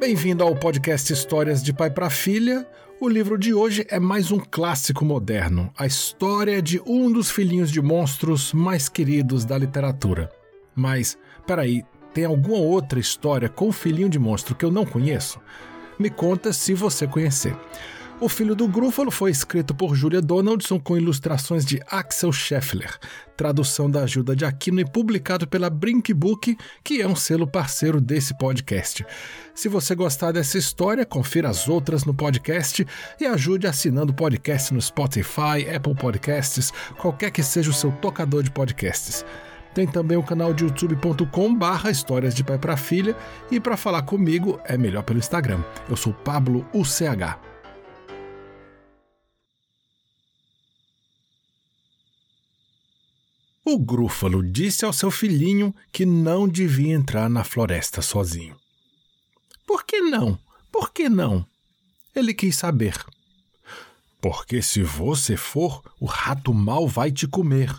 Bem-vindo ao podcast Histórias de Pai para Filha. O livro de hoje é mais um clássico moderno, a história de um dos filhinhos de monstros mais queridos da literatura. Mas, peraí, tem alguma outra história com filhinho de monstro que eu não conheço? Me conta se você conhecer. O Filho do Grúfalo foi escrito por Julia Donaldson com ilustrações de Axel Scheffler, tradução da ajuda de Aquino e publicado pela Brink Book, que é um selo parceiro desse podcast. Se você gostar dessa história, confira as outras no podcast e ajude assinando o podcast no Spotify, Apple Podcasts, qualquer que seja o seu tocador de podcasts. Tem também o canal de youtube.com barra histórias de pai para filha e para falar comigo é melhor pelo Instagram. Eu sou Pablo UCH. O Grúfalo disse ao seu filhinho que não devia entrar na floresta sozinho. Por que não? Por que não? Ele quis saber. Porque se você for, o rato mal vai te comer,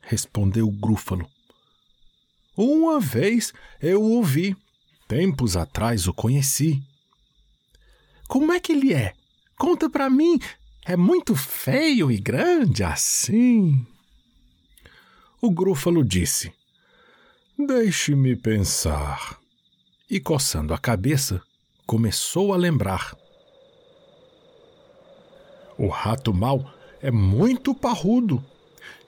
respondeu o Grúfalo. Uma vez eu o vi. Tempos atrás o conheci. Como é que ele é? Conta para mim. É muito feio e grande assim? O Grúfalo disse: Deixe-me pensar. E coçando a cabeça, começou a lembrar. O rato mau é muito parrudo,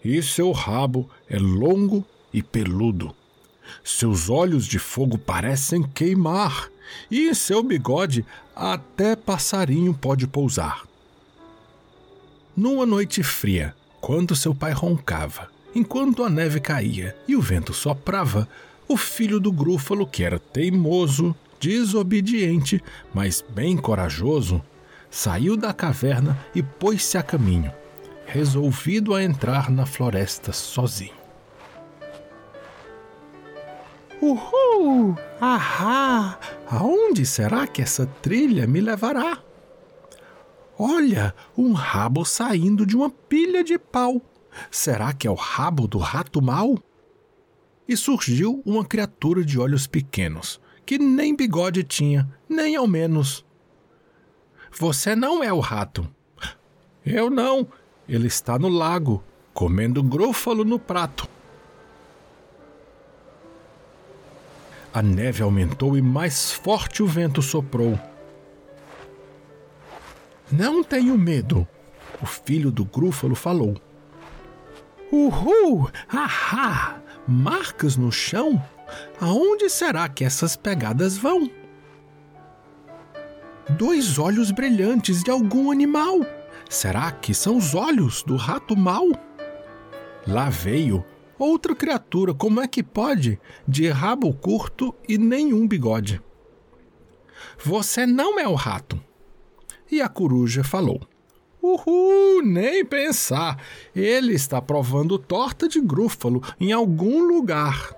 e seu rabo é longo e peludo. Seus olhos de fogo parecem queimar, e em seu bigode até passarinho pode pousar. Numa noite fria, quando seu pai roncava, Enquanto a neve caía e o vento soprava, o filho do Grúfalo, que era teimoso, desobediente, mas bem corajoso, saiu da caverna e pôs-se a caminho, resolvido a entrar na floresta sozinho. Uhul! Ahá! Aonde será que essa trilha me levará? Olha, um rabo saindo de uma pilha de pau. Será que é o rabo do rato mau? E surgiu uma criatura de olhos pequenos, que nem bigode tinha, nem ao menos. Você não é o rato. Eu não. Ele está no lago, comendo grúfalo no prato. A neve aumentou e mais forte o vento soprou. Não tenho medo, o filho do grúfalo falou. Uhul! Ahá! Marcas no chão? Aonde será que essas pegadas vão? Dois olhos brilhantes de algum animal. Será que são os olhos do rato mau? Lá veio outra criatura, como é que pode? De rabo curto e nenhum bigode. Você não é o rato. E a coruja falou: Uhul, nem pensar. Ele está provando torta de grúfalo em algum lugar.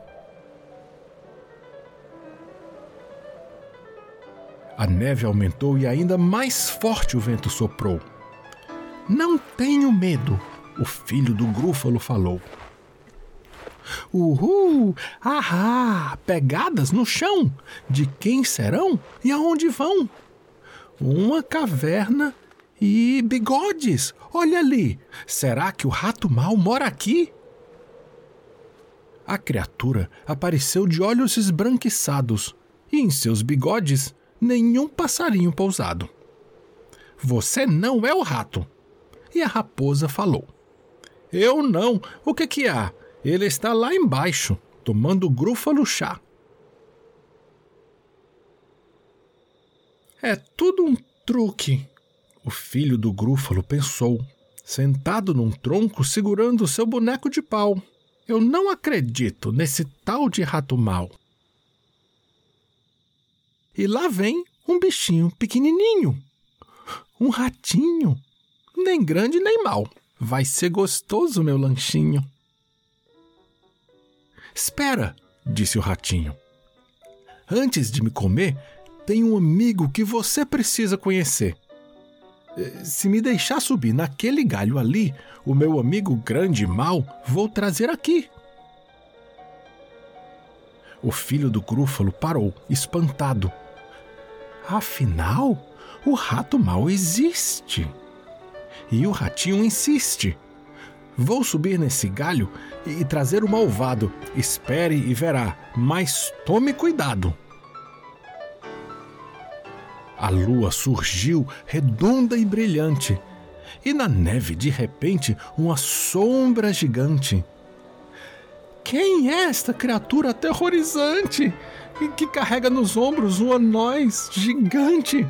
A neve aumentou e ainda mais forte o vento soprou. Não tenho medo, o filho do grúfalo falou. Uhul! Ahá! Pegadas no chão! De quem serão e aonde vão? Uma caverna e bigodes! Olha ali! Será que o rato mal mora aqui? A criatura apareceu de olhos esbranquiçados e em seus bigodes nenhum passarinho pousado. Você não é o rato! E a raposa falou: Eu não! O que que há? Ele está lá embaixo, tomando grúfalo chá. É tudo um truque, o filho do Grúfalo pensou, sentado num tronco segurando seu boneco de pau. Eu não acredito nesse tal de rato mau. E lá vem um bichinho pequenininho. Um ratinho. Nem grande nem mal. Vai ser gostoso meu lanchinho. Espera, disse o ratinho. Antes de me comer, tem um amigo que você precisa conhecer. Se me deixar subir naquele galho ali, o meu amigo grande mau vou trazer aqui. O filho do Grúfalo parou, espantado. Afinal, o rato mal existe. E o ratinho insiste. Vou subir nesse galho e trazer o malvado. Espere e verá, mas tome cuidado. A lua surgiu redonda e brilhante, e na neve, de repente, uma sombra gigante. Quem é esta criatura aterrorizante que carrega nos ombros um anóis gigante?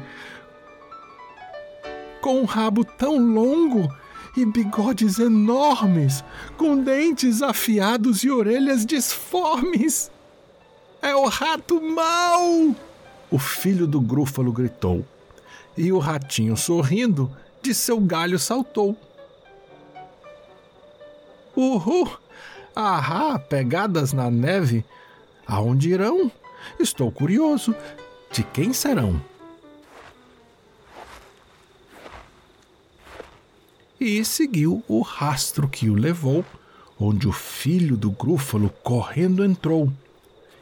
Com um rabo tão longo e bigodes enormes, com dentes afiados e orelhas disformes. É o rato mau! O filho do grúfalo gritou. E o ratinho, sorrindo, de seu galho saltou. Uhul! Ahá, pegadas na neve. Aonde irão? Estou curioso. De quem serão? E seguiu o rastro que o levou, onde o filho do grúfalo correndo entrou,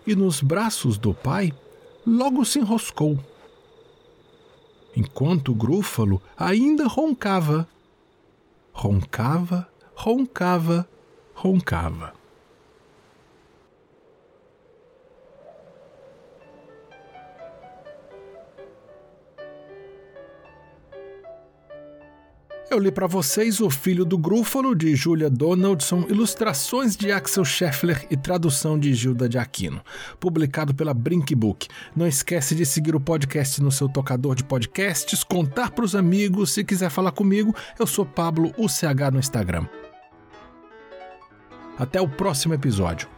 e nos braços do pai logo se enroscou. Enquanto o grúfalo ainda roncava. Roncava, roncava, roncava. Eu li para vocês O Filho do Grúfalo, de Julia Donaldson, ilustrações de Axel Scheffler e tradução de Gilda de Aquino, publicado pela Brink Book. Não esquece de seguir o podcast no seu tocador de podcasts, contar para os amigos, se quiser falar comigo, eu sou Pablo UCH no Instagram. Até o próximo episódio.